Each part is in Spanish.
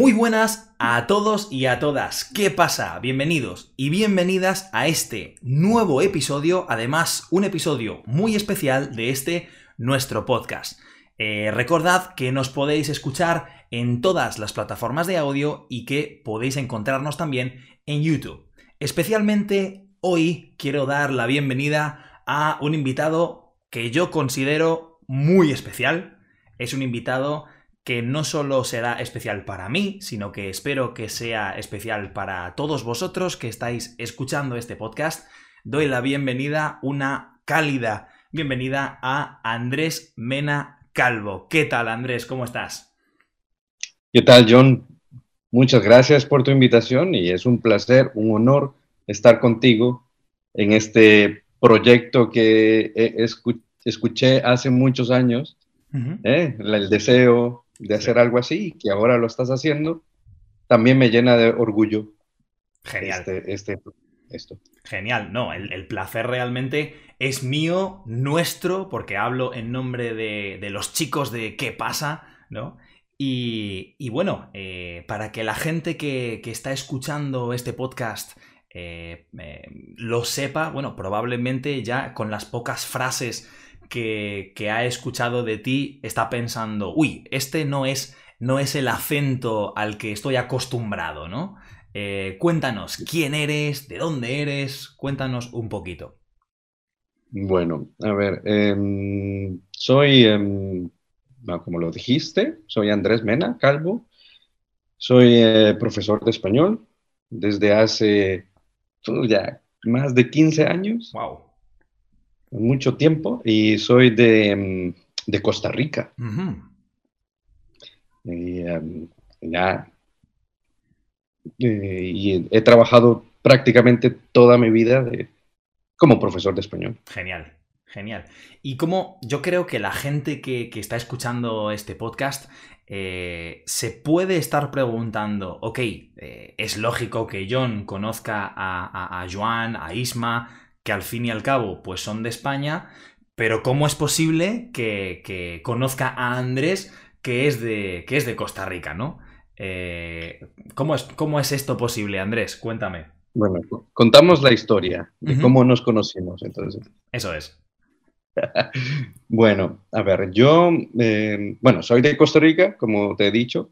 Muy buenas a todos y a todas. ¿Qué pasa? Bienvenidos y bienvenidas a este nuevo episodio, además un episodio muy especial de este nuestro podcast. Eh, recordad que nos podéis escuchar en todas las plataformas de audio y que podéis encontrarnos también en YouTube. Especialmente hoy quiero dar la bienvenida a un invitado que yo considero muy especial. Es un invitado que no solo será especial para mí, sino que espero que sea especial para todos vosotros que estáis escuchando este podcast. Doy la bienvenida, una cálida bienvenida a Andrés Mena Calvo. ¿Qué tal, Andrés? ¿Cómo estás? ¿Qué tal, John? Muchas gracias por tu invitación y es un placer, un honor estar contigo en este proyecto que escuché hace muchos años. ¿eh? El deseo, de hacer algo así y que ahora lo estás haciendo, también me llena de orgullo. Genial. Este, este, esto. Genial, no, el, placer realmente es mío, nuestro, porque hablo en nombre de, los chicos de qué pasa, ¿no? Y, bueno, eh, para que la gente que, está escuchando este podcast eh, eh, lo sepa, bueno, probablemente ya con las pocas frases que, ha escuchado de ti está pensando, uy, este no es, no es el acento al que estoy acostumbrado, ¿no? Eh, cuéntanos, ¿quién eres? ¿De dónde eres? Cuéntanos un poquito. Bueno, a ver, em, soy, em, como lo dijiste, soy Andrés Mena, calvo, soy eh, profesor de español desde hace uh, ya más de 15 años. Wow mucho tiempo y soy de, mm, Costa Rica. y, em, ya, eh, y he trabajado prácticamente toda mi vida como profesor de español. Genial. Genial. Y como yo creo que la gente que, está escuchando este podcast eh, se puede estar preguntando, ok, eh, es lógico que John conozca a, a Joan, a Isma, que al fin y al cabo pues son de España, pero ¿cómo es posible que, conozca a Andrés que es de, que es de Costa Rica, ¿no? Eh, ¿cómo, es, ¿Cómo es esto posible, Andrés? Cuéntame. Bueno, contamos la historia de cómo nos conocimos, entonces. Eso es. bueno, a ver, yo, eh, bueno, soy de Costa Rica, como te he dicho,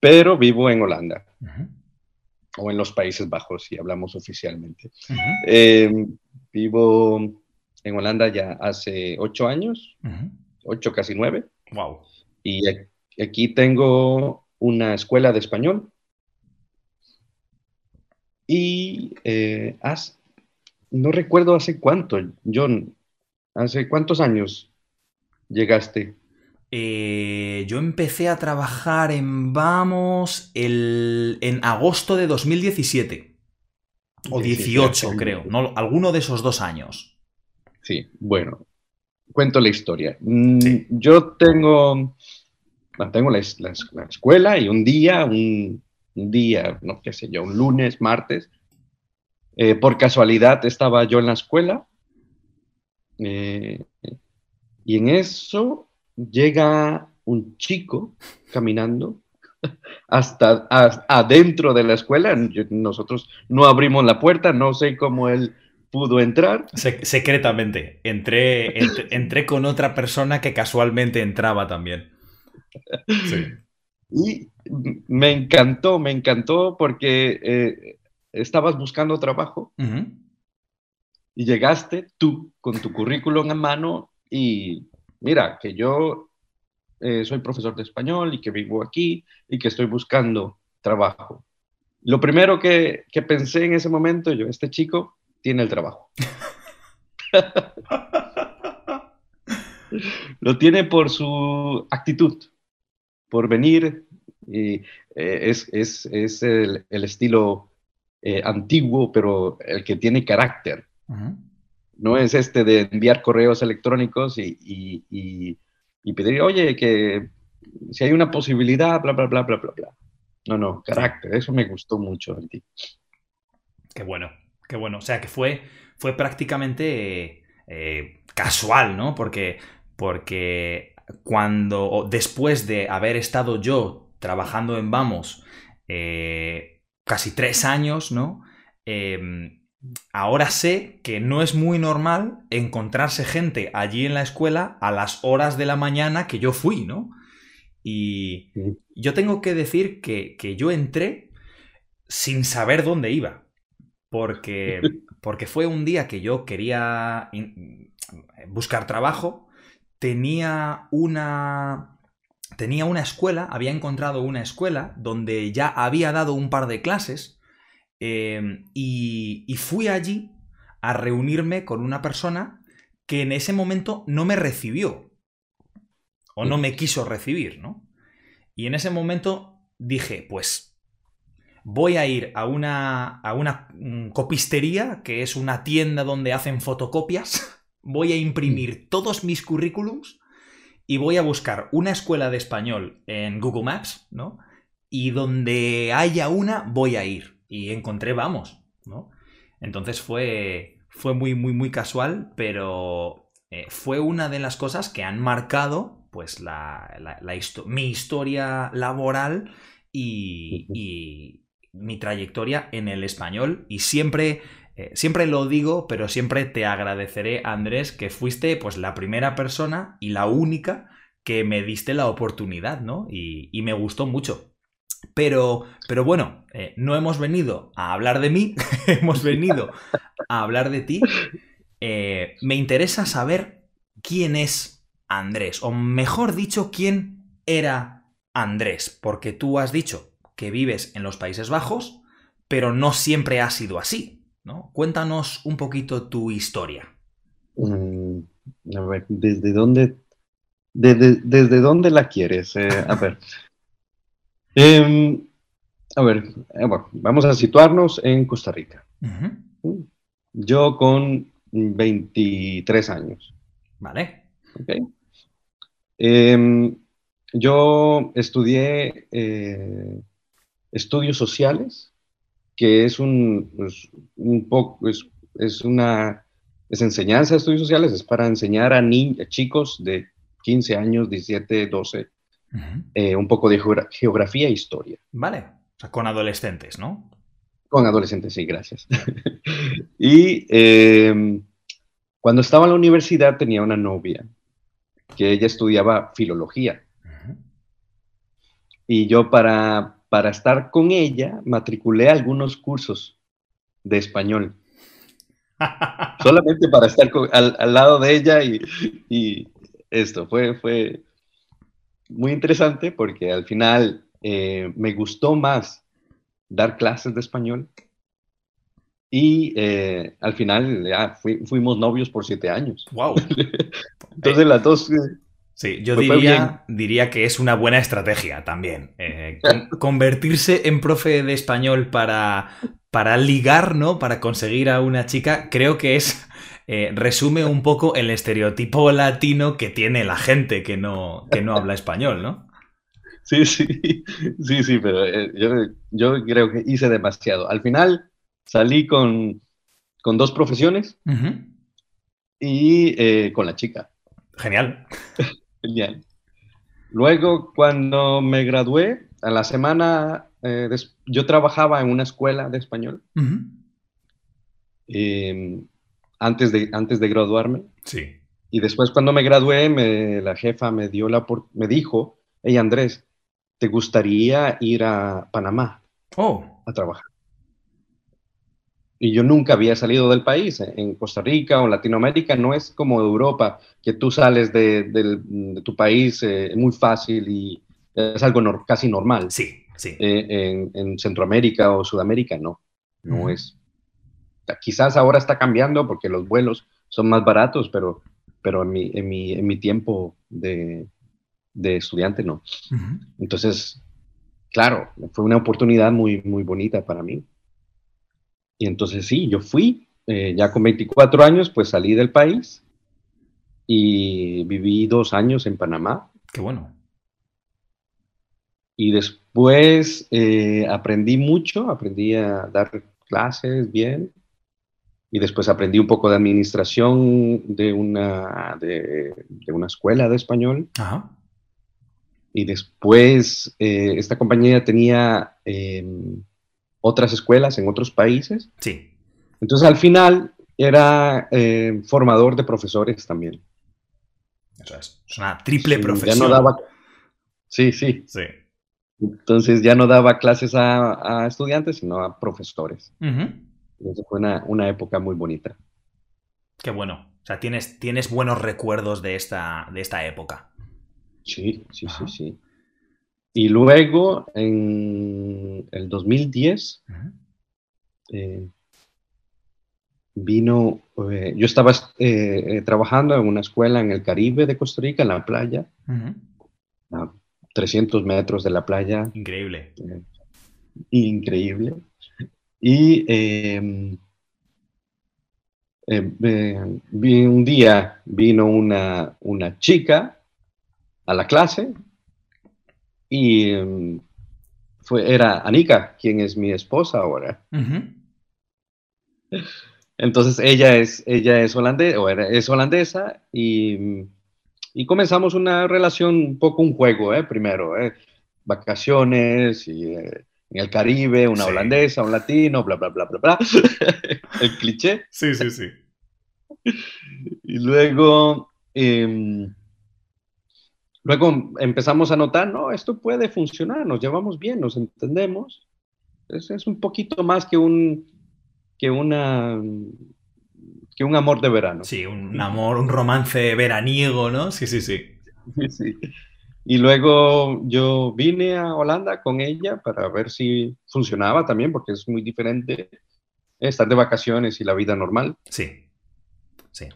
pero vivo en Holanda. O en los Países Bajos, si hablamos oficialmente. Vivo en Holanda ya hace ocho años, ocho, casi nueve. Wow. Y aquí tengo una escuela de español. Y eh, no recuerdo hace cuánto, John, hace cuántos años llegaste. Eh, yo empecé a trabajar en Vamos en agosto de 2017. O 18, creo. No, alguno de esos dos años. Sí, bueno. Cuento la historia. Mm, yo tengo, tengo la, escuela y un día, un, día, no qué sé yo, un lunes, martes, eh, por casualidad estaba yo en la escuela eh, y en eso llega un chico caminando hasta, adentro de la escuela. Nosotros no abrimos la puerta, no sé cómo él pudo entrar. secretamente, entré, entré, con otra persona que casualmente entraba también. Y me encantó, me encantó porque eh, estabas buscando trabajo y llegaste tú con tu currículum en mano y mira, que yo eh, soy profesor de español y que vivo aquí y que estoy buscando trabajo. Lo primero que, que pensé en ese momento, yo, este chico tiene el trabajo. Lo tiene por su actitud, por venir. Y, eh, es, es, es el, el, estilo eh, antiguo, pero el que tiene carácter. No es este de enviar correos electrónicos y, y y pedir, oye, que si hay una posibilidad, bla, bla, bla, bla, bla, bla. No, no, carácter, eso me gustó mucho en ti. Qué bueno, qué bueno. O sea, que fue, fue prácticamente eh, casual, ¿no? Porque, porque cuando, después de haber estado yo trabajando en Vamos eh, casi tres años, ¿no? Em, ahora sé que no es muy normal encontrarse gente allí en la escuela a las horas de la mañana que yo fui, ¿no? Y yo tengo que decir que, yo entré sin saber dónde iba. Porque, porque fue un día que yo quería buscar trabajo. Tenía una. Tenía una escuela, había encontrado una escuela donde ya había dado un par de clases em, y, y fui allí a reunirme con una persona que en ese momento no me recibió o no me quiso recibir, ¿no? Y en ese momento dije, pues voy a ir a una, a una mm, copistería, que es una tienda donde hacen fotocopias, voy a imprimir todos mis currículums y voy a buscar una escuela de español en Google Maps, ¿no? Y donde haya una, voy a ir. Y encontré, vamos, ¿no? Entonces fue, fue muy, muy, muy casual, pero eh, fue una de las cosas que han marcado pues la, mi historia laboral y, mi trayectoria en el español y siempre eh, siempre lo digo, pero siempre te agradeceré, Andrés, que fuiste pues la primera persona y la única que me diste la oportunidad, ¿no? Y, me gustó mucho. Pero, pero bueno, eh, no hemos venido a hablar de mí, hemos venido a hablar de ti. Eh, me interesa saber quién es Andrés, o mejor dicho, quién era Andrés, porque tú has dicho que vives en los Países Bajos, pero no siempre ha sido así, ¿no? Cuéntanos un poquito tu historia. Mm, a ver, ¿desde dónde, desde, dónde la quieres? Eh, a ver. Em, a ver, eh, vamos a situarnos en Costa Rica. Yo con 23 años. Vale. Em, yo estudié eh, estudios sociales, que es un, poco, es, una, es enseñanza de estudios sociales, es para enseñar a, chicos de 15 años, 17, 12, un poco de geografía e historia. Vale, o sea, con adolescentes, ¿no? Con adolescentes, sí, gracias. y em, cuando estaba en la universidad tenía una novia que ella estudiaba filología. Y yo para, para estar con ella matriculé algunos cursos de español. Solamente para estar al, lado de ella y, esto fue, fue muy interesante porque al final eh, me gustó más dar clases de español y eh, al final ya fuimos novios por siete años. ¡Wow! Entonces las dos... Eh, sí, yo diría, diría, que es una buena estrategia también. Eh, convertirse en profe de español para, para ligar, ¿no? Para conseguir a una chica, creo que es... resume un poco el estereotipo latino que tiene la gente que no, que no habla español, ¿no? Sí, sí, sí, sí, pero yo, yo creo que hice demasiado. Al final, salí con, dos profesiones y eh, con la chica. Genial. Genial. Luego, cuando me gradué, a la semana, eh, yo trabajaba en una escuela de español. Antes, de, antes de graduarme. Sí. Y después, cuando me gradué, la jefa me, dio la, me dijo, hey Andrés, ¿te gustaría ir a Panamá oh. a trabajar? y yo nunca había salido del país. En Costa Rica o en Latinoamérica no es como Europa, que tú sales de, tu país eh, muy fácil y es algo casi normal. Sí, sí. Eh, en, Centroamérica o Sudamérica no, no es. Quizás ahora está cambiando porque los vuelos son más baratos, pero, pero en, mi, en, mi, en mi tiempo de, de estudiante no. Entonces, claro, fue una oportunidad muy, muy bonita para mí. Y entonces sí, yo fui, eh, ya con 24 años, pues salí del país y viví dos años en Panamá. Qué bueno. Y después eh, aprendí mucho, aprendí a dar clases bien. Y después aprendí un poco de administración de una, de, una escuela de español. Ajá. y después eh, esta compañía tenía em, otras escuelas en otros países. Sí. Entonces al final era eh, formador de profesores también. Eso es, una triple Sí, profesión. Ya no daba... Sí, sí. Sí. Entonces ya no daba clases a, a estudiantes, sino a profesores. Ujú. Entonces fue una, una época muy bonita. Qué bueno. O sea, tienes, tienes buenos recuerdos de esta, de esta época. Sí, sí, Ajá. sí, sí. Y luego, en el 2010, Ujú. eh, vino, eh, yo estaba eh, eh, trabajando en una escuela en el Caribe de Costa Rica, en la playa, a 300 metros de la playa, Increíble. increíble. Y eh, eh, eh, vi- un día vino una, una chica a la clase y fue, era Anika, quien es mi esposa ahora. Entonces ella es, ella es, holandesa, o era- es holandesa y, y comenzamos una relación, un poco un juego, ¿eh? primero, ¿eh? vacaciones y, eh, en el Caribe, una Sí. holandesa, un latino, bla, bla, bla, bla, bla, el cliché. Sí, sí, sí. Y luego, em, luego empezamos a notar, no, esto puede funcionar, nos llevamos bien, nos entendemos. Es, es un poquito más que un, que una, que un amor de verano. Sí, un amor, un romance veraniego, ¿no? Sí, sí, sí. Sí. Y luego yo vine a Holanda con ella para ver si funcionaba también, porque es muy diferente estar de vacaciones y la vida normal. Sí. Sí.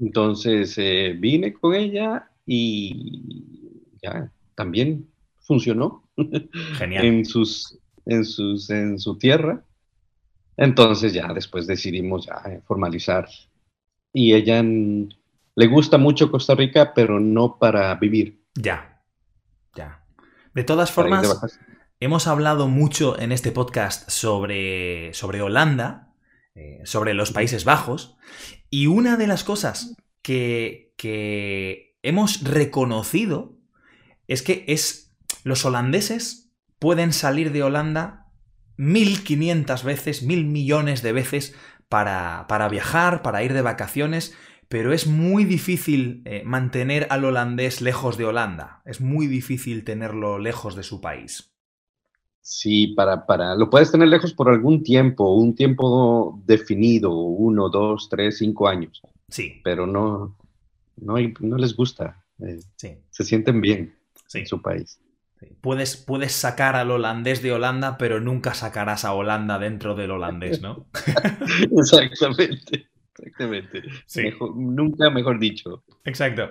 Entonces eh, vine con ella y ya también funcionó Genial. en sus, en sus, en su tierra. Entonces ya después decidimos ya eh, formalizar. Y ella mm, le gusta mucho Costa Rica, pero no para vivir. Ya. De todas formas, hemos hablado mucho en este podcast sobre, sobre Holanda, eh, sobre los Países Bajos, y una de las cosas que, que hemos reconocido es que es los holandeses pueden salir de Holanda 1500 veces, mil millones de veces para, para viajar, para ir de vacaciones, pero es muy difícil eh, mantener al holandés lejos de Holanda. Es muy difícil tenerlo lejos de su país. Sí, para, para, lo puedes tener lejos por algún tiempo, un tiempo definido, uno, dos, tres, cinco años, Sí, pero no, no, les gusta, eh, sí, se sienten bien sí. en su país. sí. Puedes, puedes sacar al holandés de Holanda, pero nunca sacarás a Holanda dentro del holandés, ¿no? Exactamente, exactamente. Sí. Mejor- nunca mejor dicho. Exacto.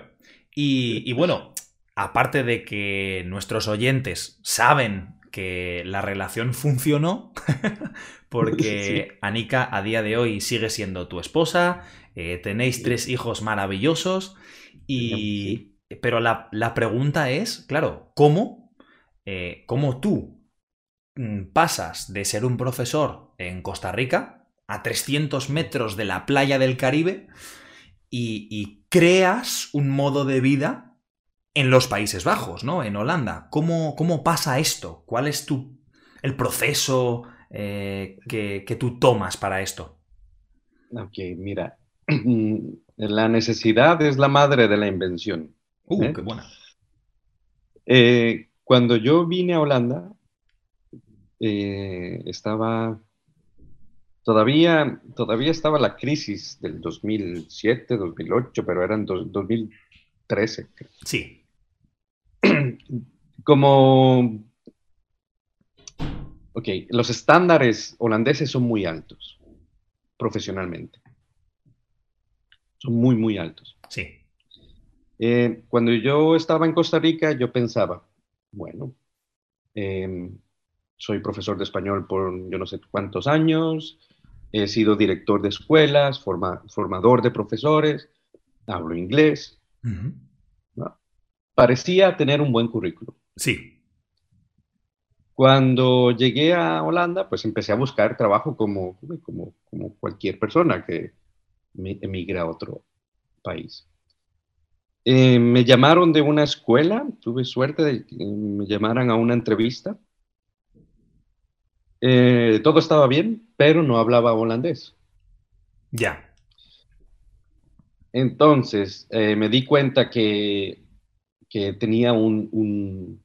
Y, y bueno, aparte de que nuestros oyentes saben que la relación funcionó, porque Anika a día de hoy sigue siendo tu esposa, eh, tenéis Sí. tres hijos maravillosos, y... pero la, la pregunta es, claro, ¿cómo, eh, cómo tú mm, pasas de ser un profesor en Costa Rica a 300 metros de la playa del Caribe y, y creas un modo de vida en los Países Bajos, ¿no? En Holanda. ¿Cómo, cómo pasa esto? ¿Cuál es tu, el proceso eh, que, que tú tomas para esto? Ok, mira, la necesidad es la madre de la invención. Uh, ¿Eh? qué buena. Eh, cuando yo vine a Holanda, eh, estaba, todavía, todavía estaba la crisis del 2007, 2008, pero eran dos- 2013. creo. Sí, Como, ok, los estándares holandeses son muy altos, profesionalmente. Son muy, muy altos. sí. Eh, cuando yo estaba en Costa Rica, yo pensaba, bueno, em, soy profesor de español por yo no sé cuántos años, he sido director de escuelas, forma- formador de profesores, hablo inglés, parecía tener un buen currículum. Sí, Cuando llegué a Holanda, pues empecé a buscar trabajo como, como, como cualquier persona que mi- emigra a otro país. Eh, me llamaron de una escuela, tuve suerte de que me llamaran a una entrevista. Eh, todo estaba bien, pero no hablaba holandés. Ya. Entonces eh, me di cuenta que, que tenía un, un,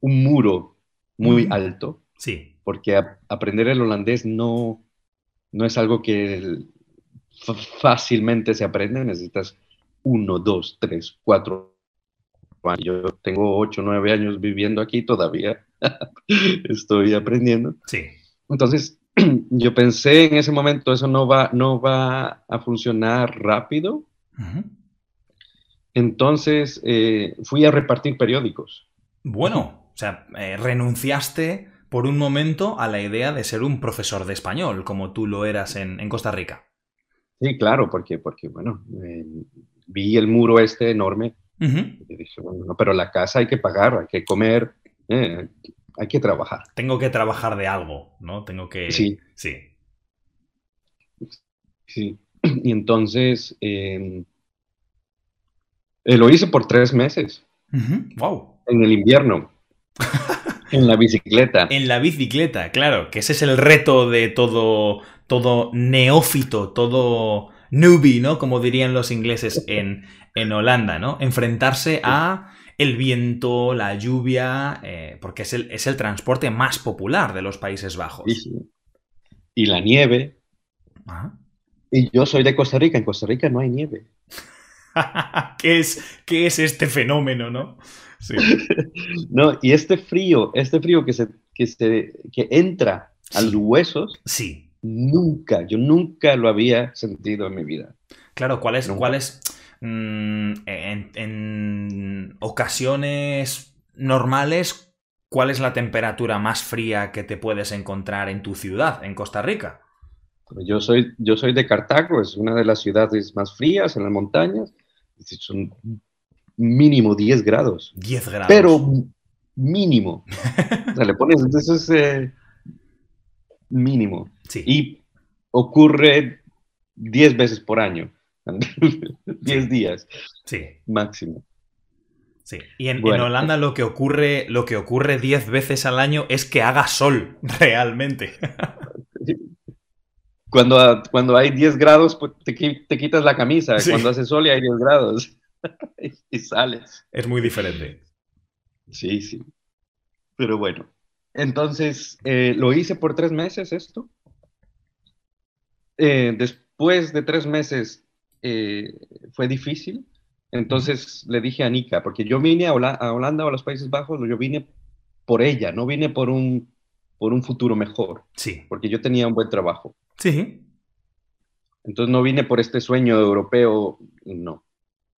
un muro muy alto, Sí. porque a- aprender el holandés no, no es algo que el- fácilmente se aprende, necesitas uno, dos, tres, cuatro años. Yo tengo ocho, nueve años viviendo aquí todavía, estoy aprendiendo. Sí. Entonces, yo pensé en ese momento, eso no va, no va a funcionar rápido. Entonces, eh, fui a repartir periódicos. Bueno, o sea, eh, renunciaste por un momento a la idea de ser un profesor de español, como tú lo eras en, en Costa Rica. Sí, claro, porque, porque bueno, eh, vi el muro este enorme Ujú. y dije, bueno, no, pero la casa hay que pagar, hay que comer, eh, hay que trabajar. Tengo que trabajar de algo, ¿no? Tengo que... Sí. Sí. Sí. Y entonces eh, eh, lo hice por tres meses, Wow. en el invierno, en la bicicleta. En la bicicleta, claro, que ese es el reto de todo, todo neófito, todo newbie, ¿no? Como dirían los ingleses en, en Holanda, ¿no? Enfrentarse a el viento, la lluvia, eh, porque es el, es el transporte más popular de los Países Bajos. Sí, sí. Y la nieve. Y yo soy de Costa Rica, en Costa Rica no hay nieve. ¿Qué, es, ¿Qué es este fenómeno, no? Sí. No, y este frío, este frío que, se, que, se, que entra a los huesos, Sí. nunca, yo nunca lo había sentido en mi vida. Claro, ¿cuál es, Nunca. cuál es mm, en, en ocasiones normales, cuál es la temperatura más fría que te puedes encontrar en tu ciudad, en Costa Rica? Yo soy, yo soy de Cartago, es una de las ciudades más frías en las montañas. Son mínimo 10 grados, 10 grados. pero mínimo. O sea, le pones, eso es eh, mínimo. Sí. Y ocurre 10 veces por año, 10 días sí, máximo. sí. Y en, en. Holanda lo que ocurre, lo que ocurre 10 veces al año es que haga sol, realmente. Cuando, cuando hay 10 grados, pues te, te quitas la camisa. Sí. Cuando hace sol y hay 10 grados. y, y sales. Es muy diferente. Sí, sí. Pero bueno. Entonces, eh, lo hice por tres meses esto. Eh, después de tres meses eh, fue difícil. Entonces le dije a Nika, porque yo vine a, Hola- a Holanda o a los Países Bajos, yo vine por ella, no vine por un, por un futuro mejor, Sí. porque yo tenía un buen trabajo. Sí. Entonces no vine por este sueño europeo, no.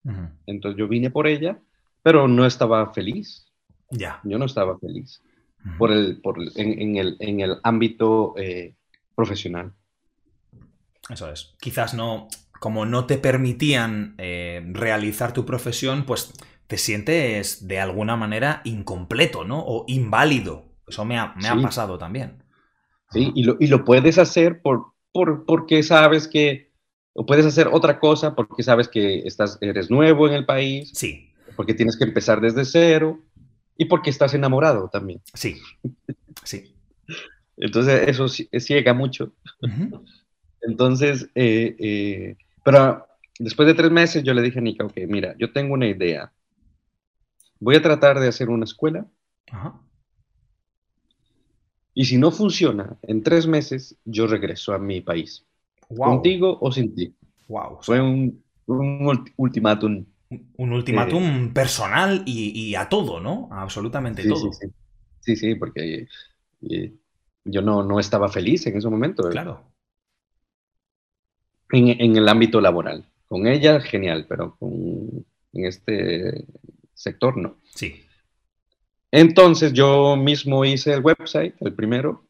Ujú. Entonces yo vine por ella, pero no estaba feliz. Ya. Yo no estaba feliz Ujú. por el, por, el- en, en el, en el ámbito eh, profesional. Eso es. Quizás no, como no te permitían eh, realizar tu profesión, pues te sientes de alguna manera incompleto, ¿no? O inválido. Eso me ha, me ha pasado también. ¿sí? Y, lo, y lo puedes hacer por, por, porque sabes que, o puedes hacer otra cosa porque sabes que estás, eres nuevo en el país, Sí, porque tienes que empezar desde cero y porque estás enamorado también. sí, sí. Entonces eso ciega mucho. Entonces, eh, eh, pero después de tres meses yo le dije a Nika, ok, mira, yo tengo una idea. Voy a tratar de hacer una escuela Ajá. y si no funciona, en tres meses yo regreso a mi país. Wow. Contigo o sin ti. Wow. Fue un, un ulti- ultimátum. Un ultimátum personal y, y a todo, ¿no? A absolutamente Sí, todo. sí, sí. Sí, sí, porque eh, yo no, no estaba feliz en ese momento. Claro. En, en el ámbito laboral. Con ella, genial, pero con, en este sector no. Sí. Entonces yo mismo hice el website, el primero,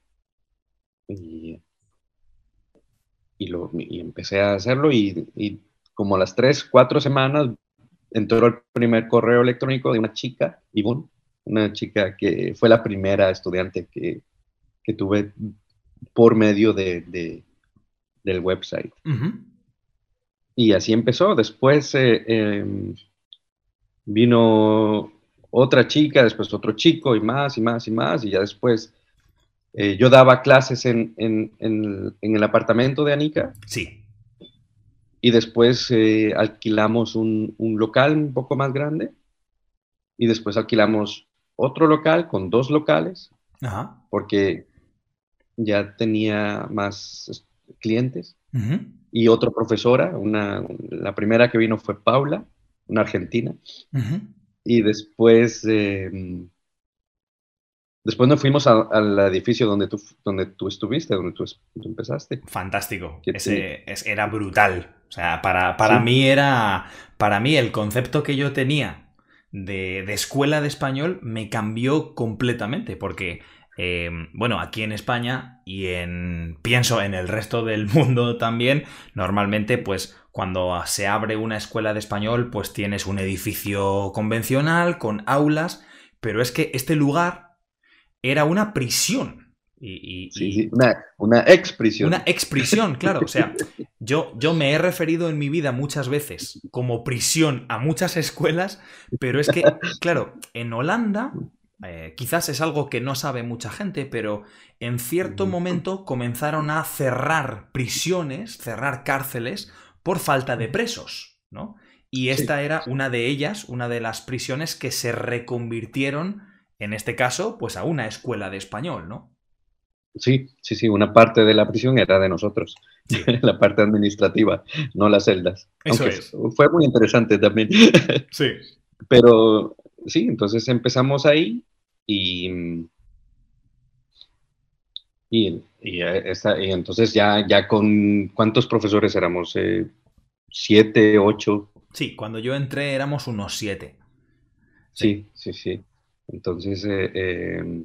y, y, lo, y empecé a hacerlo y, y como las tres, cuatro semanas entró el primer correo electrónico de una chica, Ivonne, una chica que fue la primera estudiante que, que tuve por medio de, de- del website. Y así empezó. Después eh, eh, vino otra chica, después otro chico y más y más y más, y ya después eh, yo daba clases en, el apartamento de Anika. Sí. Y después eh, alquilamos un, local un poco más grande. Y después alquilamos otro local con dos locales. Porque ya tenía más clientes. Y otra profesora, una, la primera que vino fue Paula, una argentina. Y después, em, después nos fuimos al edificio donde tú, donde tú estuviste, donde tú, empezaste. Fantástico. Ese, era brutal. O sea, para, para mí era, para mí el concepto que yo tenía de, de escuela de español me cambió completamente, porque em, bueno, aquí en España y en. pienso en el resto del mundo también, normalmente, pues cuando se abre una escuela de español, pues tienes un edificio convencional con aulas, pero es que este lugar era una prisión. Y, sí, una, una exprisión. Una exprisión, claro. O sea, yo, yo me he referido en mi vida muchas veces como prisión a muchas escuelas, pero es que, claro, en Holanda eh, quizás es algo que no sabe mucha gente, pero en cierto momento comenzaron a cerrar prisiones, cerrar cárceles, por falta de presos, ¿no? Y esta era una de ellas, una de las prisiones que se reconvirtieron, en este caso, pues a una escuela de español, ¿no? Sí, sí, sí, una parte de la prisión era de nosotros, la parte administrativa, no las celdas. Eso es. Fue muy interesante también. Sí. Pero sí, entonces empezamos ahí y, y, y, entonces ya, ya con cuántos profesores éramos, eh, siete, ocho. Sí, cuando yo entré éramos unos siete. Sí, sí, sí. Entonces, eh,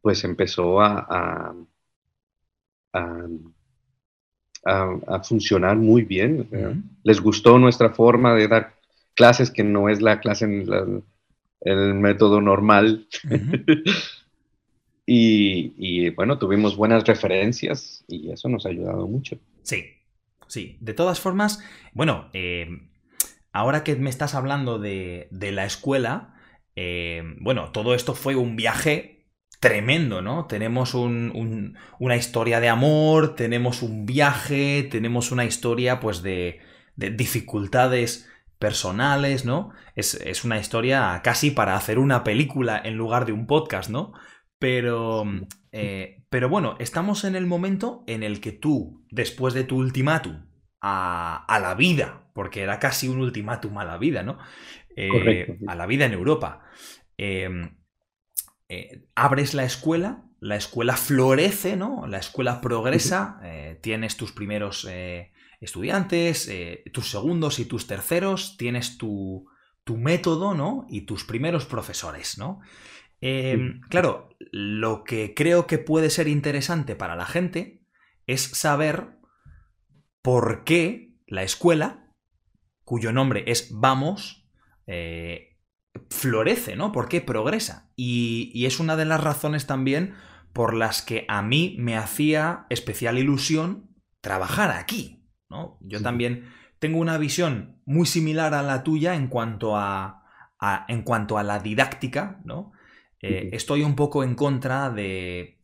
pues empezó a, a, a, funcionar muy bien. Les gustó nuestra forma de dar clases, que no es la clase en el método normal. y, bueno, tuvimos buenas referencias y eso nos ha ayudado mucho. Sí, sí. De todas formas, bueno, eh, ahora que me estás hablando de, la escuela, eh, bueno, todo esto fue un viaje tremendo, ¿no? Tenemos una historia de amor, tenemos un viaje, tenemos una historia pues de, de dificultades personales, ¿no? Es, una historia casi para hacer una película en lugar de un podcast, ¿no? Pero, eh, pero bueno, estamos en el momento en el que tú, después de tu ultimátum a, la vida, porque era casi un ultimátum a la vida, ¿no? Eh, a la vida en Europa. Em, eh, abres la escuela, la escuela florece, ¿no? La escuela progresa, tienes tus primeros estudiantes, eh, tus segundos y tus terceros, tienes tu, método, ¿no? Y tus primeros profesores, ¿no? Em, claro, lo que creo que puede ser interesante para la gente es saber por qué la escuela, cuyo nombre es Vamos, eh, florece, ¿no? ¿Por qué progresa? Y, y, es una de las razones también por las que a mí me hacía especial ilusión trabajar aquí, yo también tengo una visión muy similar a la tuya en cuanto a, en cuanto a la didáctica, ¿no? Eh, estoy un poco en contra de,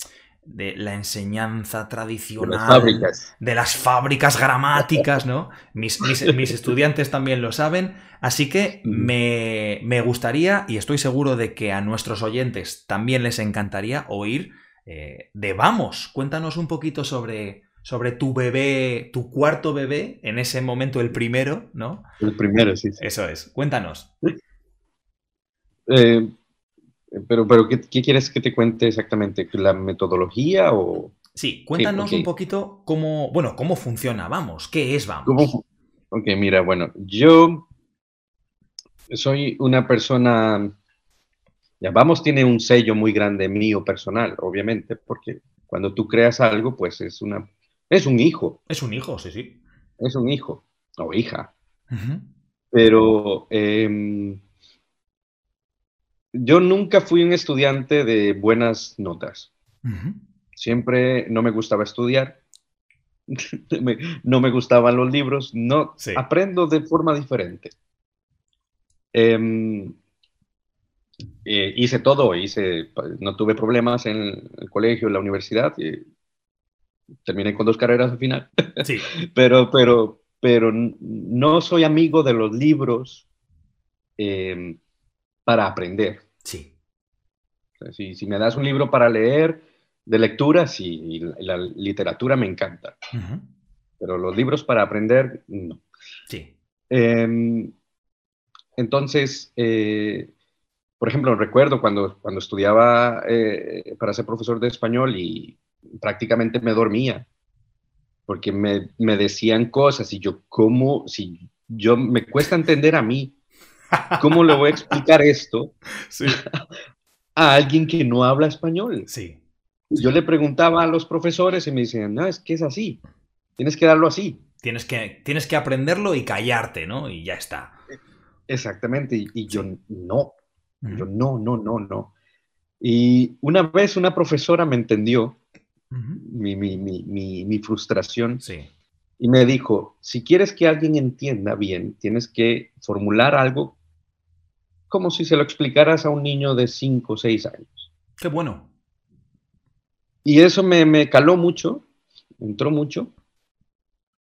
la enseñanza tradicional. De las fábricas. De las fábricas gramáticas, ¿no? Mis, estudiantes también lo saben. Así que me, gustaría, y estoy seguro de que a nuestros oyentes también les encantaría oír eh, de Vamos. Cuéntanos un poquito sobre, sobre tu bebé, tu cuarto bebé, en ese momento el primero, ¿no? El primero, sí. Eso es. Cuéntanos. Eh, pero, pero ¿qué, quieres que te cuente exactamente? ¿La metodología o...? Sí, cuéntanos un poquito cómo, bueno, cómo funciona Vamos, qué es Vamos. Ok, mira, bueno, yo soy una persona, ya Vamos tiene un sello muy grande mío personal, obviamente, porque cuando tú creas algo, pues es una es un hijo. Es un hijo, sí, sí. Es un hijo o hija. Pero em, yo nunca fui un estudiante de buenas notas. Siempre no me gustaba estudiar. no me gustaban los libros. No aprendo de forma diferente. Em, eh, hice todo, hice, no tuve problemas en el colegio, en la universidad, terminé con dos carreras al final. Sí. pero, pero, pero no soy amigo de los libros em, para aprender. Sí. si, si, me das un libro para leer, de lectura, sí, la literatura me encanta. Pero los libros para aprender, no. Sí. Em, entonces, eh, por ejemplo, recuerdo cuando, cuando estudiaba eh, para ser profesor de español y prácticamente me dormía, porque me, me, decían cosas y yo, ¿cómo? Si yo me cuesta entender a mí, ¿cómo le voy a explicar esto a alguien que no habla español? Sí. Yo le preguntaba a los profesores y me decían, no, es que es así, tienes que darlo así. Tienes que, tienes que aprenderlo y callarte, ¿no? Y ya está. Exactamente, y, yo no, yo no, no, no, no. Y una vez una profesora me entendió mi, mi, mi, mi, frustración sí. y me dijo, si quieres que alguien entienda bien, tienes que formular algo como si se lo explicaras a un niño de 5 o 6 años. Qué bueno. Y eso me, me caló mucho, entró mucho.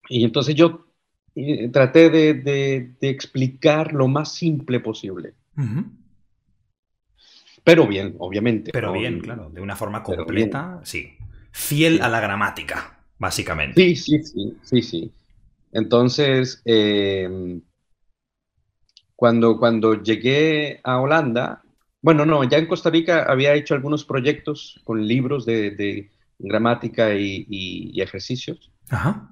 Y entonces yo eh, traté de, de, explicar lo más simple posible. Pero bien, obviamente. Pero bien, claro, de una forma completa, sí. Fiel a la gramática, básicamente. Sí, sí, sí, sí, sí. Entonces, em, cuando, cuando llegué a Holanda, bueno, no, ya en Costa Rica había hecho algunos proyectos con libros de, de gramática y, y, ejercicios. Ajá.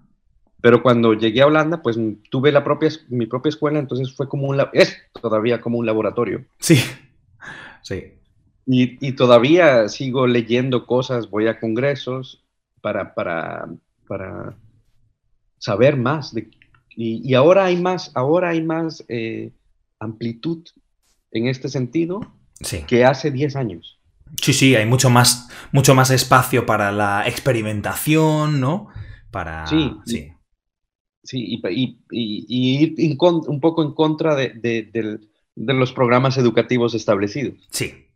Pero cuando llegué a Holanda, pues tuve la propia, mi propia escuela, entonces fue como un, es todavía como un laboratorio. Sí, sí. Y, y todavía sigo leyendo cosas, voy a congresos para, para, para saber más. De, y, y, ahora hay más, ahora hay más eh, amplitud en este sentido sí. que hace 10 años. Sí, sí, hay mucho más, mucho más espacio para la experimentación, ¿no? Para... Sí, sí. Sí, y, ir un poco en contra de, los programas educativos establecidos. Sí,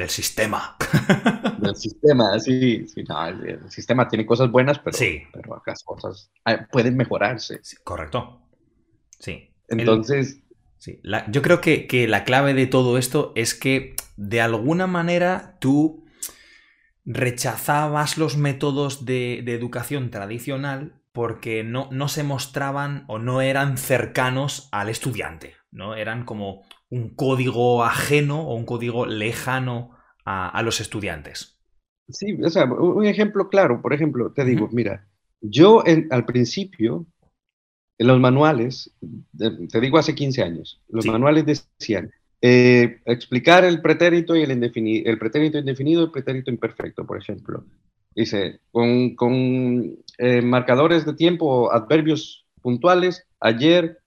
del sistema. Del sistema, sí. sí el, sistema tiene cosas buenas, pero, sí. pero las cosas ah, pueden mejorarse. correcto. Sí. Entonces... sí. yo creo que, que la clave de todo esto es que de alguna manera tú rechazabas los métodos de, de educación tradicional porque no, no se mostraban o no eran cercanos al estudiante, ¿no? Eran como un código ajeno o un código lejano a, a los estudiantes. Sí, o sea, un ejemplo claro, por ejemplo, te digo, mira, yo en, al principio, en los manuales, te digo hace 15 años, los sí. manuales decían, eh, explicar el pretérito y el indefinido, el pretérito indefinido y el pretérito imperfecto, por ejemplo. Dice, con, con eh, marcadores de tiempo, adverbios puntuales, ayer,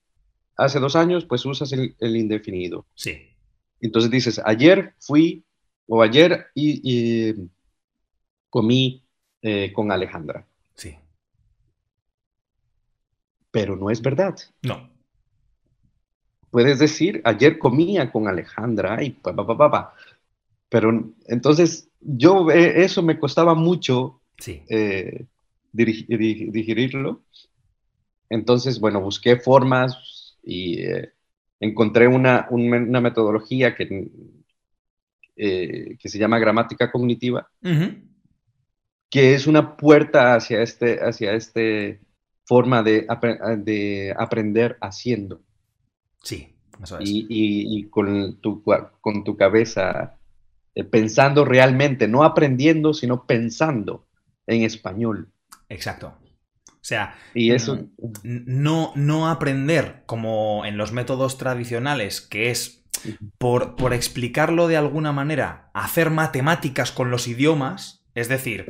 hace dos años, pues usas el, el, indefinido. Sí. Entonces dices, ayer fui, o ayer y, y comí eh, con Alejandra. Sí. Pero no es verdad. No. Puedes decir, ayer comía con Alejandra y papá, papá, papá. Pero entonces yo eh, eso me costaba mucho sí. eh, digerirlo. Entonces, bueno, busqué formas y eh, encontré una, una, metodología que, eh, que se llama gramática cognitiva, uh -huh. que es una puerta hacia este, hacia este forma de, de aprender haciendo. Sí, eso es. Y, y, y con, tu, con tu cabeza eh, pensando realmente, no aprendiendo, sino pensando en español. Exacto. O sea, y eso... no, no aprender como en los métodos tradicionales, que es, por, por explicarlo de alguna manera, hacer matemáticas con los idiomas, es decir,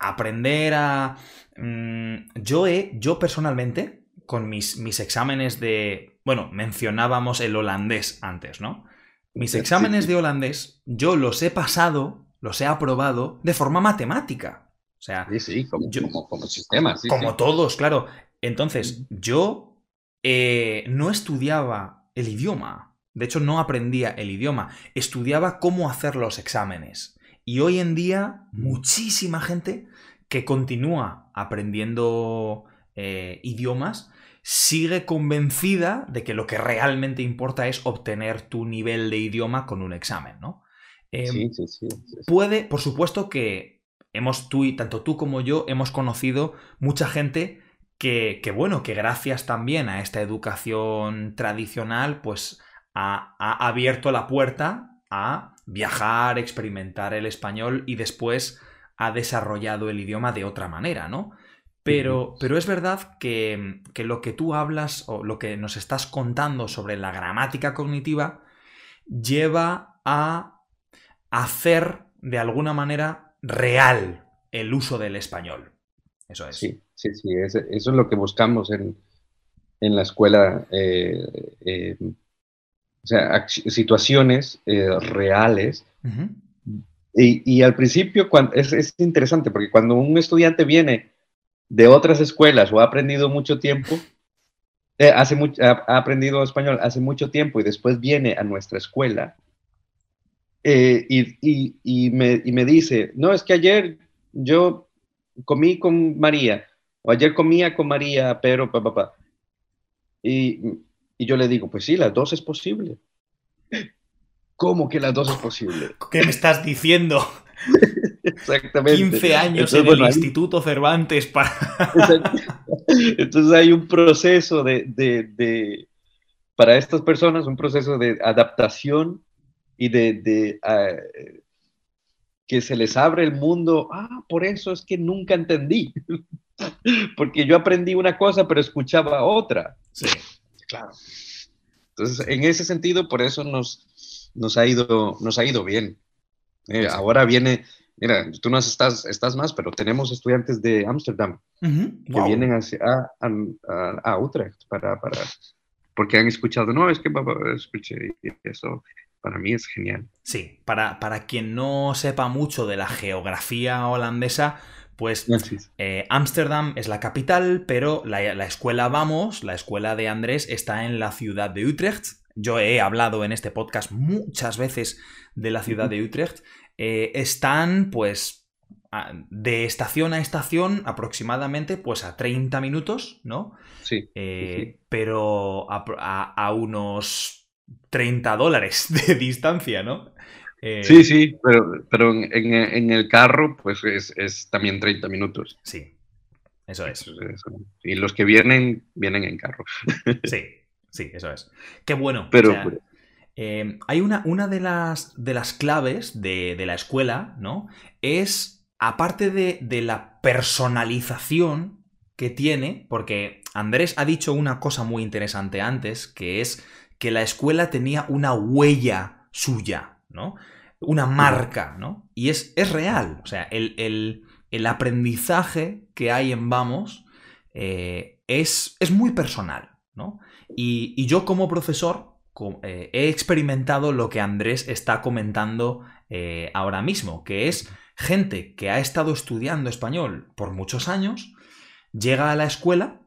aprender a... Mmm, yo he, yo personalmente, con mis, mis exámenes de... Bueno, mencionábamos el holandés antes, ¿no? Mis exámenes de holandés, yo los he pasado, los he aprobado de forma matemática. O sea, sí, sí, como, yo, como, como sistema. Sí, como sí. todos, claro. Entonces, yo eh, no estudiaba el idioma. De hecho, no aprendía el idioma, estudiaba cómo hacer los exámenes. Y hoy en día, muchísima gente que continúa aprendiendo eh, idiomas sigue convencida de que lo que realmente importa es obtener tu nivel de idioma con un examen, ¿no? Em, sí, sí, sí, Puede, por supuesto que hemos tú y tanto tú como yo hemos conocido mucha gente que, que bueno, que gracias también a esta educación tradicional, pues ha, abierto la puerta a viajar, experimentar el español y después ha desarrollado el idioma de otra manera, ¿no? Pero, pero, es verdad que, que, lo que tú hablas o lo que nos estás contando sobre la gramática cognitiva lleva a hacer de alguna manera real el uso del español. Eso es. Sí, sí, sí, eso es lo que buscamos en, la escuela. Eh, eh, o sea, situaciones eh, reales. y, al principio cuando, es, interesante porque cuando un estudiante viene de otras escuelas o ha aprendido mucho tiempo, hace ha, aprendido español hace mucho tiempo y después viene a nuestra escuela, eh, y, me, dice, no, es que ayer yo comí con María, o ayer comía con María, pero papá. Pa, Y, y yo le digo, pues sí, las dos es posible. ¿Cómo que las dos es posible? ¿Qué me estás diciendo? Exactamente. 15 años en el Instituto Cervantes para... Entonces hay un proceso de, de, para estas personas, un proceso de adaptación y de, ah, que se les abre el mundo. Ah, por eso es que nunca entendí. Porque yo aprendí una cosa, pero escuchaba otra. Sí, claro. Entonces, en ese sentido, por eso nos, nos, ha, ido, nos ha ido bien. Eh, ahora viene, mira, tú no estás, estás más, pero tenemos estudiantes de Ámsterdam que vienen a, a, a, Utrecht para, para, porque han escuchado, no, es que escuché eso, para mí es genial. Sí, para, para quien no sepa mucho de la geografía holandesa, pues eh, Ámsterdam es la capital, pero la, escuela Vamos, la escuela de Andrés, está en la ciudad de Utrecht. Yo he hablado en este podcast muchas veces de la ciudad de Utrecht. Eh, están, pues, de estación a estación aproximadamente, pues a 30 minutos, ¿no? Sí. Eh, pero a unos 30 dólares de distancia, ¿no? Eh, sí, sí, pero, pero en, el carro, pues es, también 30 minutos. Sí, eso es. Y los que vienen, vienen en carro. Sí, sí, eso es. Qué bueno. Pero, eh, hay una, una de, las, de las claves de, la escuela, ¿no? Es, aparte de, de la personalización que tiene, porque Andrés ha dicho una cosa muy interesante antes, que es que la escuela tenía una huella suya, ¿no? Una marca, ¿no? Y es, es real. O sea, el, aprendizaje que hay en Vamos eh, es, es, muy personal, ¿no? Y, yo como profesor eh, he experimentado lo que Andrés está comentando eh, ahora mismo, que es gente que ha estado estudiando español por muchos años, llega a la escuela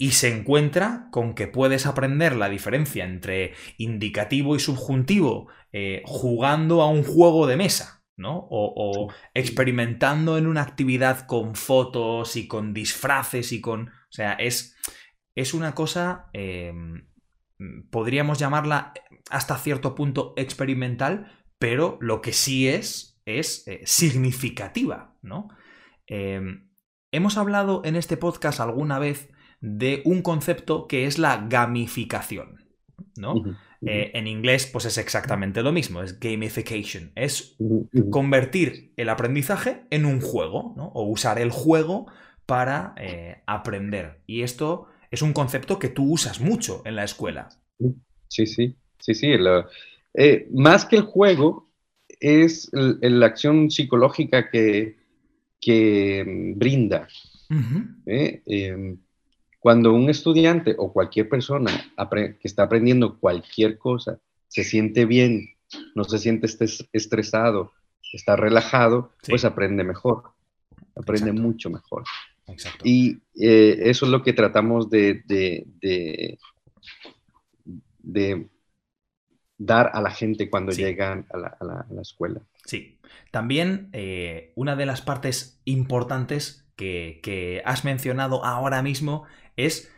y se encuentra con que puedes aprender la diferencia entre indicativo y subjuntivo eh, jugando a un juego de mesa, ¿no? O, experimentando en una actividad con fotos y con disfraces y con... O sea, es, es una cosa, em, podríamos llamarla hasta cierto punto experimental, pero lo que sí es, es eh, significativa, ¿no? Em, hemos hablado en este podcast alguna vez de un concepto que es la gamificación, ¿no? Eh, en inglés, pues es exactamente lo mismo, es gamification, es convertir el aprendizaje en un juego, ¿no? O usar el juego para eh, aprender. Y esto es un concepto que tú usas mucho en la escuela. Sí, sí, sí, sí. Eh, más que el juego, es la acción psicológica que, que mm, brinda. Cuando un estudiante o cualquier persona que está aprendiendo cualquier cosa se siente bien, no se siente estresado, está relajado, pues aprende mejor, aprende mucho mejor. Y eh, eso es lo que tratamos de, de, dar a la gente cuando llegan a la, escuela. Sí. También eh, una de las partes importantes que, que has mencionado ahora mismo es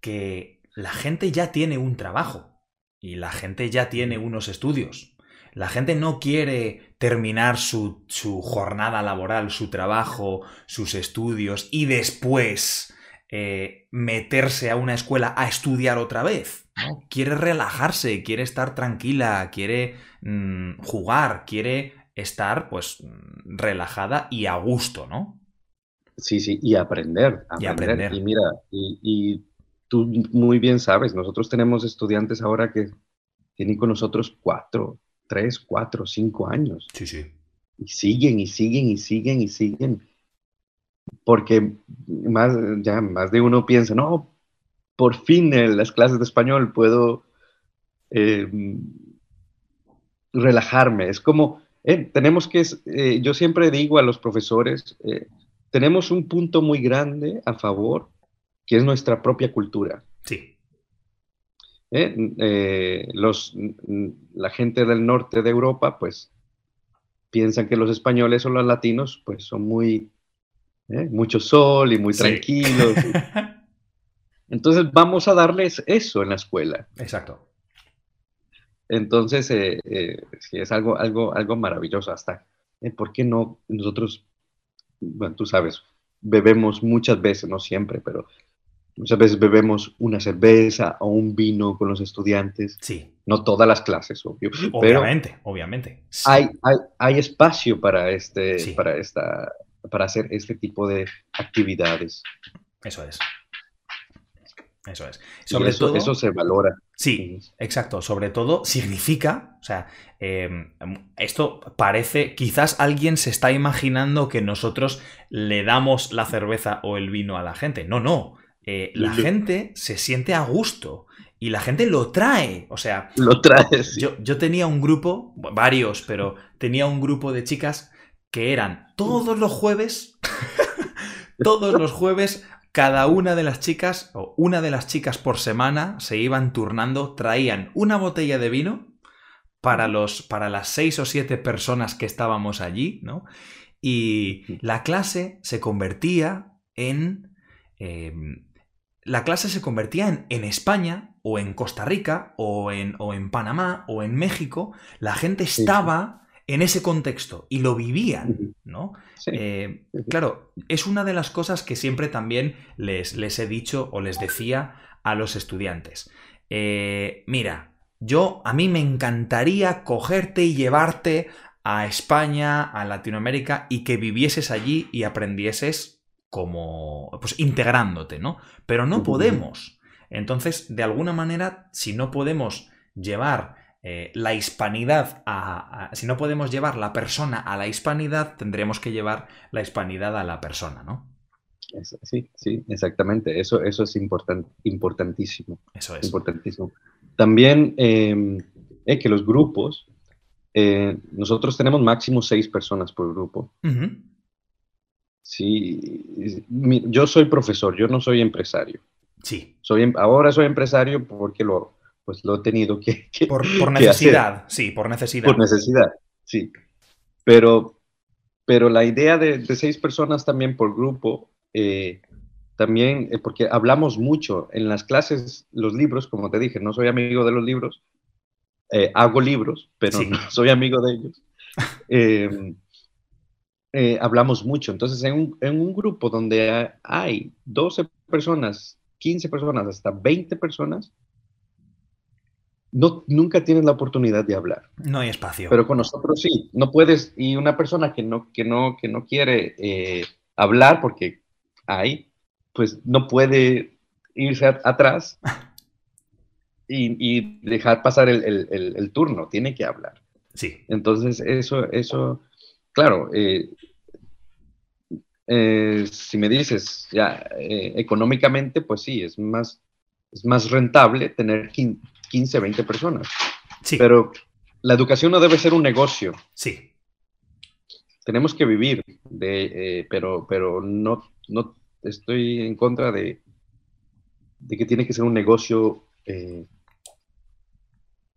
que la gente ya tiene un trabajo y la gente ya tiene unos estudios. La gente no quiere terminar su, su jornada laboral, su trabajo, sus estudios y después eh, meterse a una escuela a estudiar otra vez. ¿no? Quiere relajarse, quiere estar tranquila, quiere mm, jugar, quiere estar pues relajada y a gusto, ¿no? Sí, sí, y aprender. aprender. Y aprender. Y mira, y, tú muy bien sabes, nosotros tenemos estudiantes ahora que tienen con nosotros cuatro, tres, cuatro, cinco años. Sí, sí. Y siguen y siguen y siguen y siguen porque más, ya más de uno piensa, no, por fin en las clases de español puedo eh, relajarme. Es como, eh, tenemos que, eh, yo siempre digo a los profesores, tenemos un punto muy grande a favor, que es nuestra propia cultura. Sí. los, la gente del norte de Europa, pues, piensan que los españoles o los latinos, pues, son muy ¿eh? mucho sol y muy tranquilos. Entonces vamos a darles eso en la escuela. Exacto. Entonces, eh, eh, es algo, algo, algo maravilloso hasta, ¿por qué no nosotros, bueno, tú sabes, bebemos muchas veces, no siempre, pero muchas veces bebemos una cerveza o un vino con los estudiantes. Sí. No todas las clases, obvio. Obviamente, obviamente. Hay, hay, hay, espacio para, este, para esta para hacer este tipo de actividades. Eso es. Eso es. Sobre eso, todo, eso se valora. Sí, exacto. Sobre todo significa, o sea, em, esto parece, quizás alguien se está imaginando que nosotros le damos la cerveza o el vino a la gente. No, no. Eh, la gente se siente a gusto y la gente lo trae. O sea, lo trae. Yo, yo tenía un grupo, varios, pero tenía un grupo de chicas que eran todos los jueves, todos los jueves, cada una de las chicas, o una de las chicas por semana, se iban turnando, traían una botella de vino para, los, para las seis o siete personas que estábamos allí, ¿no? Y la clase se convertía en... Em, la clase se convertía en, en, España o en Costa Rica o en, o en Panamá o en México. La gente estaba en ese contexto y lo vivían, ¿no? Eh, claro, es una de las cosas que siempre también les, les he dicho o les decía a los estudiantes. Eh, mira, yo a mí me encantaría cogerte y llevarte a España, a Latinoamérica y que vivieses allí y aprendieses como, pues integrándote, ¿no? Pero no podemos. Entonces, de alguna manera, si no podemos llevar eh, la hispanidad a, Si no podemos llevar la persona a la hispanidad, tendremos que llevar la hispanidad a la persona, ¿no? Sí, sí, exactamente. Eso, eso es importantísimo. Eso es. Importantísimo. También em, eh, que los grupos, eh, nosotros tenemos máximo seis personas por grupo. Sí, yo soy profesor, yo no soy empresario. Sí. Soy, em, ahora soy empresario porque lo, pues lo he tenido que, por, necesidad, sí, por necesidad. Por necesidad, sí. Pero, pero la idea de, seis personas también por grupo, eh, también, eh, porque hablamos mucho en las clases, los libros, como te dije, no soy amigo de los libros, eh, hago libros, pero no soy amigo de ellos. hablamos mucho. Entonces, en un, en un grupo donde hay 12 personas, 15 personas, hasta 20 personas, no, nunca tienes la oportunidad de hablar. No hay espacio. Pero con nosotros sí, no puedes, y una persona que no, que no, que no quiere eh, hablar porque hay, pues no puede irse atrás y, dejar pasar el, turno, tiene que hablar. Sí. Entonces, eso, eso, claro, eh, eh, si me dices, ya, económicamente, pues sí, es más, es más rentable tener 15, 20 personas. Sí. Pero la educación no debe ser un negocio. Sí. Tenemos que vivir, de, eh, pero, pero no, no estoy en contra de, de que tiene que ser un negocio eh,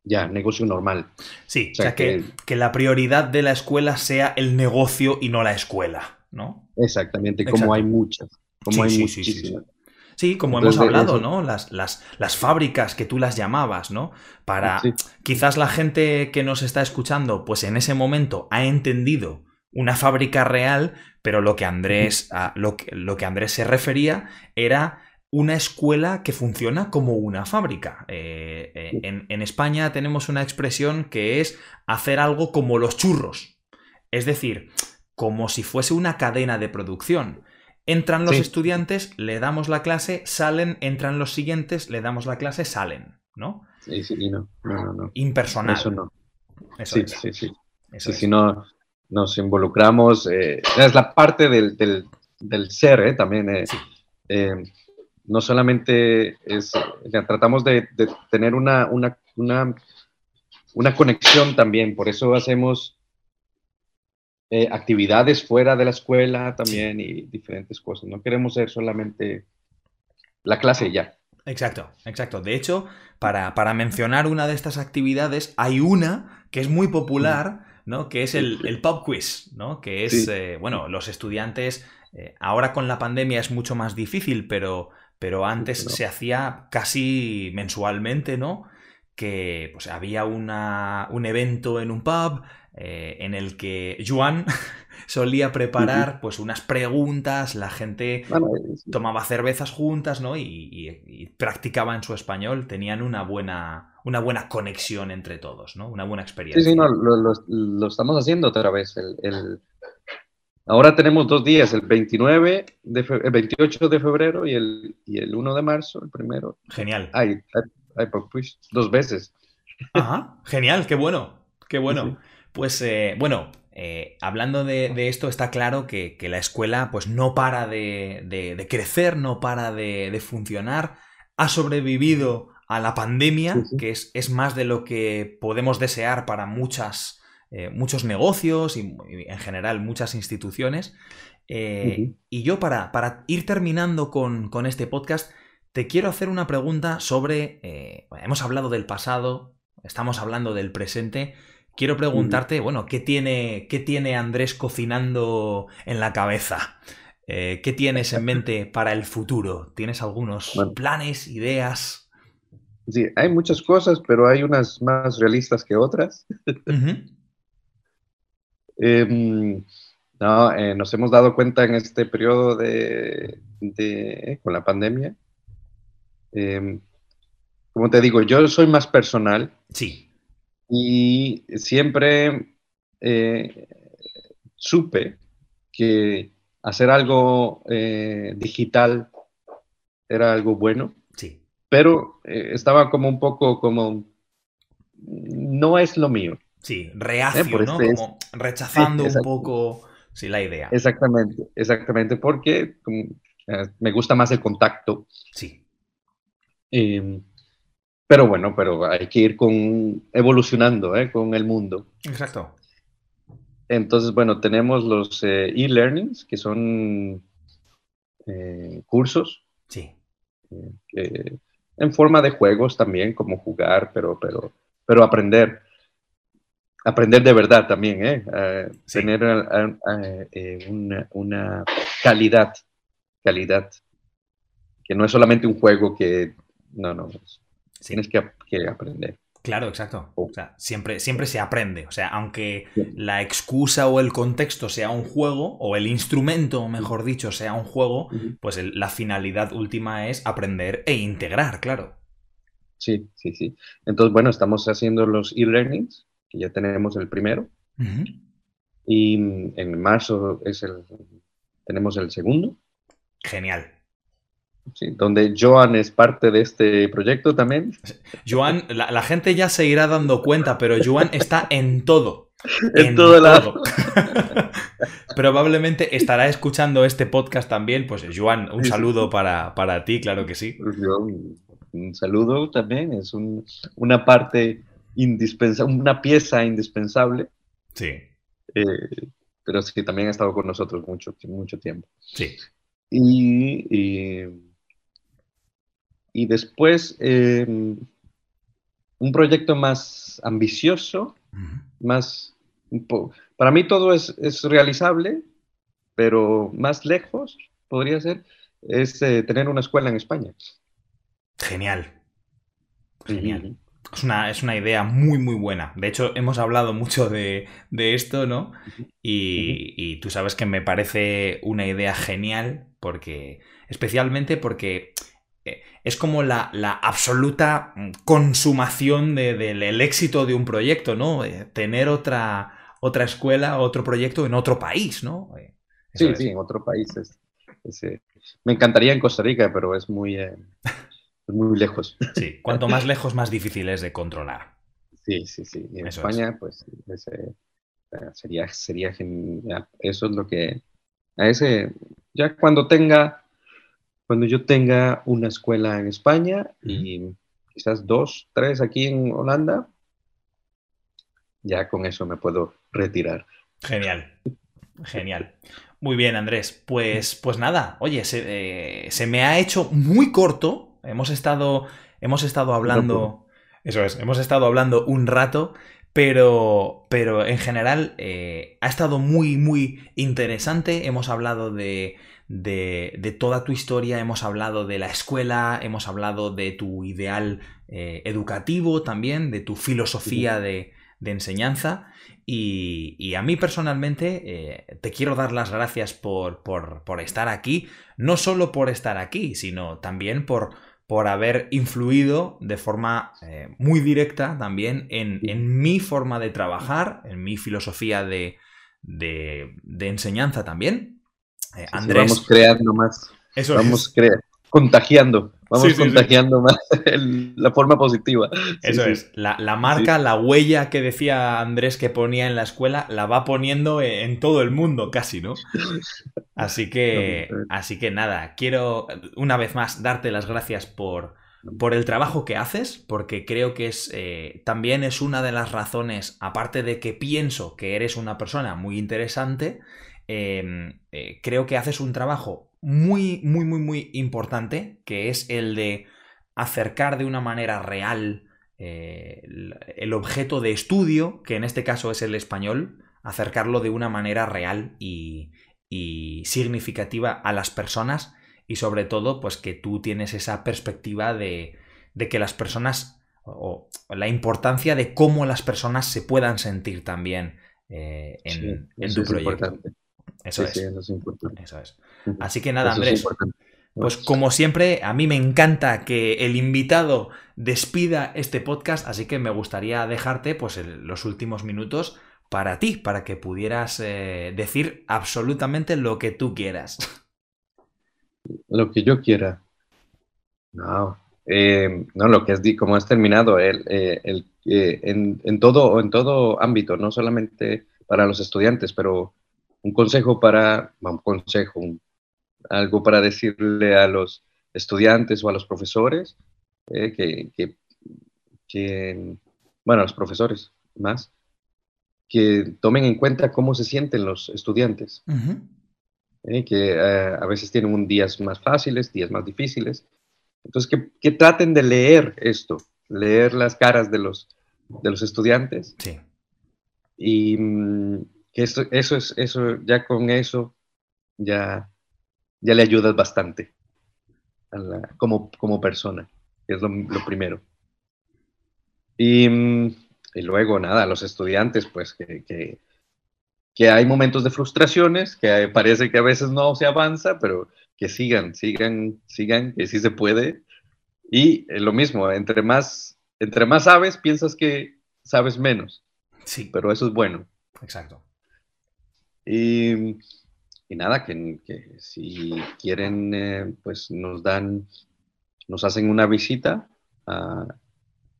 ya, negocio normal. Sí, o sea, que, que, la prioridad de la escuela sea el negocio y no la escuela, ¿no? Exactamente, como hay muchas. Como hay muchísimas. Sí, como hemos hablado, ¿no? Las, las, las, fábricas que tú las llamabas, ¿no? Para. Quizás la gente que nos está escuchando, pues en ese momento ha entendido una fábrica real, pero lo que Andrés, lo que, lo que Andrés se refería era una escuela que funciona como una fábrica. Eh, eh, en, en, España tenemos una expresión que es hacer algo como los churros. Es decir, como si fuese una cadena de producción. Entran los estudiantes, le damos la clase, salen, entran los siguientes, le damos la clase, salen, ¿no? Sí, sí, no, no, no. Impersonal. Eso no. sí, sí, sí, sí. Si no nos involucramos, eh, es la parte del, del, ser, ¿eh? También. Eh, eh, no solamente es, tratamos de, de tener una, una, una, una conexión también, por eso hacemos eh, actividades fuera de la escuela también y diferentes cosas. No queremos ser solamente la clase ya. Exacto, exacto. De hecho, para, para mencionar una de estas actividades, hay una que es muy popular, ¿no? Que es el, el pub quiz, ¿no? Que es, eh, bueno, los estudiantes, eh, ahora con la pandemia es mucho más difícil, pero, pero antes se hacía casi mensualmente, ¿no? Que pues, había una, un evento en un pub, eh, en el que Juan solía preparar pues unas preguntas, la gente tomaba cervezas juntas, ¿no? Y, practicaba en su español, tenían una buena, una buena conexión entre todos, ¿no? Una buena experiencia. Sí, sí, no, lo, estamos haciendo otra vez. El, Ahora tenemos dos días, el 29, de el 28 de febrero y el, y el 1 de marzo, el primero. Genial. Hay, pues, dos veces. Ajá, genial, qué bueno, qué bueno. Pues eh, bueno, eh, hablando de, esto, está claro que, la escuela pues no para de, crecer, no para de, funcionar, ha sobrevivido a la pandemia, que es, es, más de lo que podemos desear para muchas, eh, muchos negocios y, en general muchas instituciones. Y yo para, para, ir terminando con, con, este podcast, te quiero hacer una pregunta sobre, hemos hablado del pasado, estamos hablando del presente, quiero preguntarte, bueno, ¿qué tiene, qué tiene Andrés cocinando en la cabeza? Eh, ¿Qué tienes en mente para el futuro? ¿Tienes algunos planes, ideas? Sí, hay muchas cosas, pero hay unas más realistas que otras. Em, no, eh, nos hemos dado cuenta en este periodo de, con la pandemia. Em, como te digo, yo soy más personal. Sí. Y siempre eh, supe que hacer algo eh, digital era algo bueno. Sí. Pero eh, estaba como un poco como, no es lo mío. Sí, reacio, ¿no? Este como rechazando un poco sí, la idea. Exactamente, exactamente, porque me gusta más el contacto. Sí. Em, pero bueno, pero hay que ir con, evolucionando ¿eh? con el mundo. Exacto. Entonces, bueno, tenemos los eh, e-learnings, que son eh, cursos. Sí. en forma de juegos también, como jugar, pero, pero, pero aprender. Aprender de verdad también, ¿eh? Tener una, una calidad, calidad. Que no es solamente un juego que, no, no, Tienes que, aprender. Claro, exacto. Oh. O sea, siempre, siempre se aprende. O sea, aunque la excusa o el contexto sea un juego, o el instrumento, mejor dicho, sea un juego, pues la finalidad última es aprender e integrar, claro. Sí, sí, sí. Entonces, bueno, estamos haciendo los e-learnings, que ya tenemos el primero. Y en marzo es el, tenemos el segundo. Genial donde Joan es parte de este proyecto también. Joan, la, gente ya se irá dando cuenta, pero Joan está en todo. En, todo, lado. Probablemente estará escuchando este podcast también. Pues Joan, un saludo para, ti, claro que sí. Pues un, saludo también, es una parte indispensable, una pieza indispensable. Sí. Eh, pero sí, también ha estado con nosotros mucho, mucho tiempo. Sí. y y después, em, un proyecto más ambicioso, más... Para mí todo es, es, realizable, pero más lejos podría ser, es eh, tener una escuela en España. Genial. Genial. Es una, es una, idea muy, muy buena. De hecho, hemos hablado mucho de, esto, ¿no? Y, tú sabes que me parece una idea genial, porque. Especialmente porque es como la, absoluta consumación del éxito de un proyecto, ¿no? Eh, tener otra, otra escuela, otro proyecto en otro país, ¿no? Eh, sí, sí, en otro país. me encantaría en Costa Rica, pero es muy muy lejos. Sí, cuanto más lejos, más difícil es de controlar. Sí, sí, sí. Y en España, pues, sería, sería genial. Eso es lo que, a ese, ya cuando tenga, cuando yo tenga una escuela en España y quizás dos, tres aquí en Holanda, ya con eso me puedo retirar. Genial, genial. Muy bien, Andrés. Pues, pues nada, oye, se, eh, se me ha hecho muy corto Hemos estado, hemos estado hablando. Eso es, hemos estado hablando un rato, pero, pero en general eh, ha estado muy, muy interesante. Hemos hablado de, de, toda tu historia, hemos hablado de la escuela, hemos hablado de tu ideal eh, educativo también, de tu filosofía de, de enseñanza. Y, a mí personalmente eh, te quiero dar las gracias por, por, por, estar aquí, no solo por estar aquí, sino también por, por haber influido de forma eh, muy directa también en, mi forma de trabajar, en mi filosofía de, enseñanza también. Eh, Andrés. vamos creando más. Eso vamos contagiando. Vamos contagiando más la forma positiva. Eso es. La, marca, la huella que decía Andrés que ponía en la escuela, la va poniendo en todo el mundo casi, ¿no? Así que, así que nada, quiero una vez más darte las gracias por, por el trabajo que haces, porque creo que es eh, también es una de las razones, aparte de que pienso que eres una persona muy interesante, em, eh, creo que haces un trabajo muy, muy, muy, muy importante, que es el de acercar de una manera real eh, el objeto de estudio, que en este caso es el español, acercarlo de una manera real y, significativa a las personas y sobre todo pues que tú tienes esa perspectiva de, que las personas o, la importancia de cómo las personas se puedan sentir también eh, en, tu proyecto. Eso, es. eso es. Así que nada, Andrés. Pues como siempre, a mí me encanta que el invitado despida este podcast, así que me gustaría dejarte pues los últimos minutos para ti, para que pudieras eh, decir absolutamente lo que tú quieras. Lo que yo quiera. No, eh, no lo que es como has terminado, el, eh, el en, en, todo, en todo ámbito, no solamente para los estudiantes, pero un consejo para, un consejo, algo para decirle a los estudiantes o a los profesores, eh, que, que, bueno, a los profesores más, que tomen en cuenta cómo se sienten los estudiantes, eh, que eh, a veces tienen un días más fáciles, días más difíciles. Entonces, que, que, traten de leer esto, leer las caras de los, de los estudiantes. Sí. Y, mm, eso, eso es, eso, ya con eso, ya, ya le ayudas bastante como, como persona, que es lo, primero. Y, y, luego, nada, los estudiantes, pues que, que, que, hay momentos de frustraciones, que parece que a veces no se avanza, pero que sigan, sigan, sigan, que sí se puede. Y lo mismo, entre más, entre más sabes, piensas que sabes menos. Sí. Pero eso es bueno. Exacto. Y, nada, que, si quieren, eh, pues nos dan, nos hacen una visita a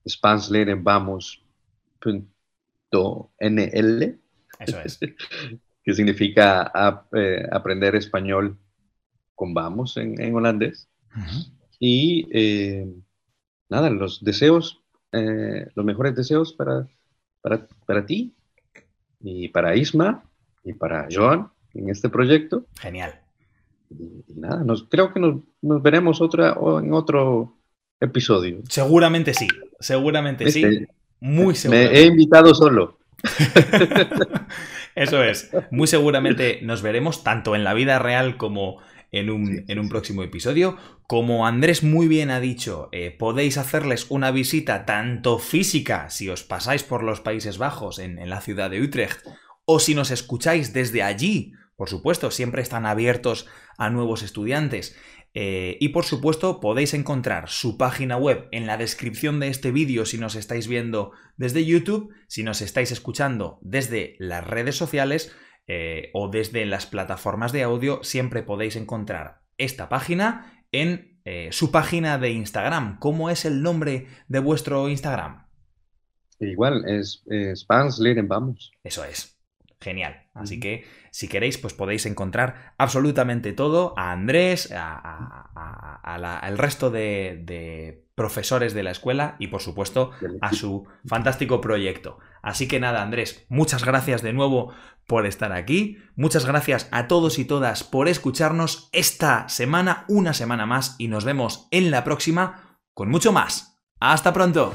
spanslerenvamos.nl. Eso es. que significa eh, aprender español con vamos en, holandés. Y eh, nada, los deseos, los mejores deseos para, para, para ti y para Isma y para Joan en este proyecto. Genial. Y, nada, nos, creo que nos, veremos otra, o en otro, episodio. Seguramente sí, seguramente sí. Muy Me seguramente. he invitado solo. Eso es. Muy seguramente nos veremos tanto en la vida real como en un, en un próximo episodio. Como Andrés muy bien ha dicho, eh, podéis hacerles una visita tanto física si os pasáis por los Países Bajos en, en la ciudad de Utrecht o si nos escucháis desde allí. Por supuesto, siempre están abiertos a nuevos estudiantes. Eh, y por supuesto, podéis encontrar su página web en la descripción de este vídeo si nos estáis viendo desde YouTube, si nos estáis escuchando desde las redes sociales eh, o desde las plataformas de audio, siempre podéis encontrar esta página en eh, su página de Instagram. ¿Cómo es el nombre de vuestro Instagram? Igual, es, es Liren, vamos. Eso es. Genial. Así que si queréis, pues podéis encontrar absolutamente todo a Andrés, a- a- a- a la- al resto de, de profesores de la escuela y por supuesto a su fantástico proyecto. Así que nada, Andrés, muchas gracias de nuevo por estar aquí. Muchas gracias a todos y todas por escucharnos esta semana, una semana más, y nos vemos en la próxima con mucho más. ¡Hasta pronto!